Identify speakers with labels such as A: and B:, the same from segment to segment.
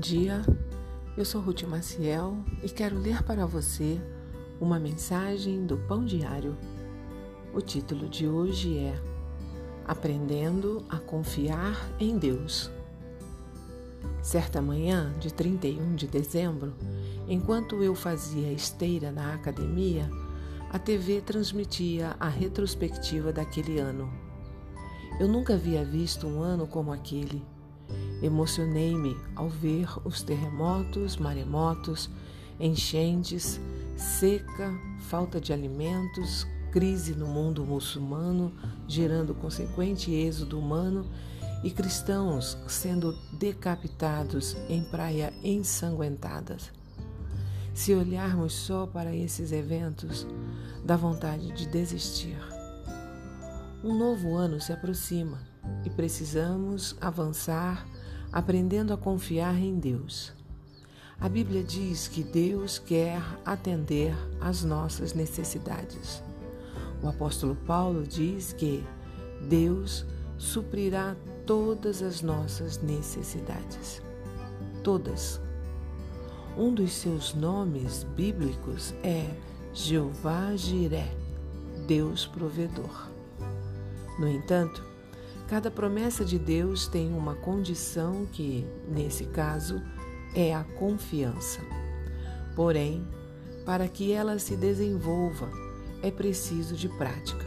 A: dia, eu sou Ruth Maciel e quero ler para você uma mensagem do Pão Diário. O título de hoje é Aprendendo a Confiar em Deus. Certa manhã de 31 de dezembro, enquanto eu fazia esteira na academia, a TV transmitia a retrospectiva daquele ano. Eu nunca havia visto um ano como aquele. Emocionei-me ao ver os terremotos, maremotos, enchentes, seca, falta de alimentos, crise no mundo muçulmano, gerando consequente êxodo humano e cristãos sendo decapitados em praia ensanguentadas. Se olharmos só para esses eventos, dá vontade de desistir. Um novo ano se aproxima e precisamos avançar aprendendo a confiar em Deus. A Bíblia diz que Deus quer atender às nossas necessidades. O apóstolo Paulo diz que Deus suprirá todas as nossas necessidades. Todas. Um dos seus nomes bíblicos é Jeová Jiré, Deus provedor. No entanto, Cada promessa de Deus tem uma condição que, nesse caso, é a confiança. Porém, para que ela se desenvolva, é preciso de prática.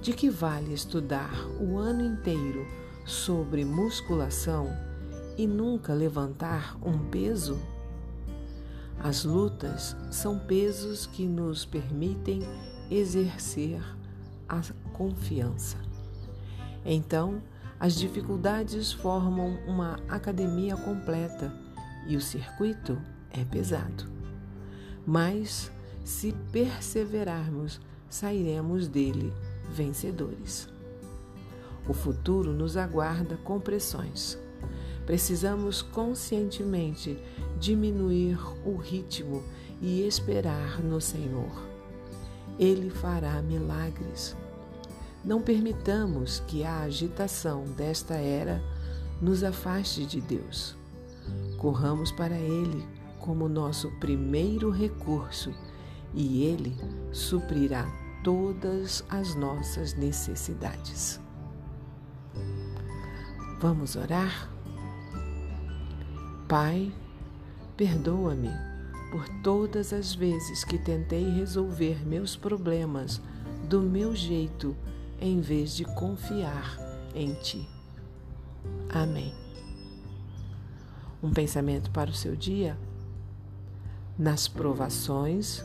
A: De que vale estudar o ano inteiro sobre musculação e nunca levantar um peso? As lutas são pesos que nos permitem exercer a confiança. Então, as dificuldades formam uma academia completa e o circuito é pesado. Mas, se perseverarmos, sairemos dele vencedores. O futuro nos aguarda com pressões. Precisamos conscientemente diminuir o ritmo e esperar no Senhor. Ele fará milagres. Não permitamos que a agitação desta era nos afaste de Deus. Corramos para Ele como nosso primeiro recurso e Ele suprirá todas as nossas necessidades. Vamos orar? Pai, perdoa-me por todas as vezes que tentei resolver meus problemas do meu jeito em vez de confiar em Ti. Amém. Um pensamento para o seu dia? Nas provações,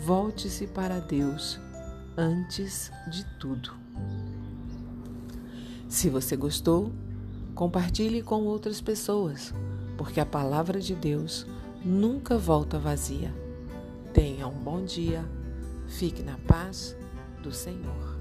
A: volte-se para Deus antes de tudo. Se você gostou, compartilhe com outras pessoas, porque a palavra de Deus nunca volta vazia. Tenha um bom dia, fique na paz do Senhor.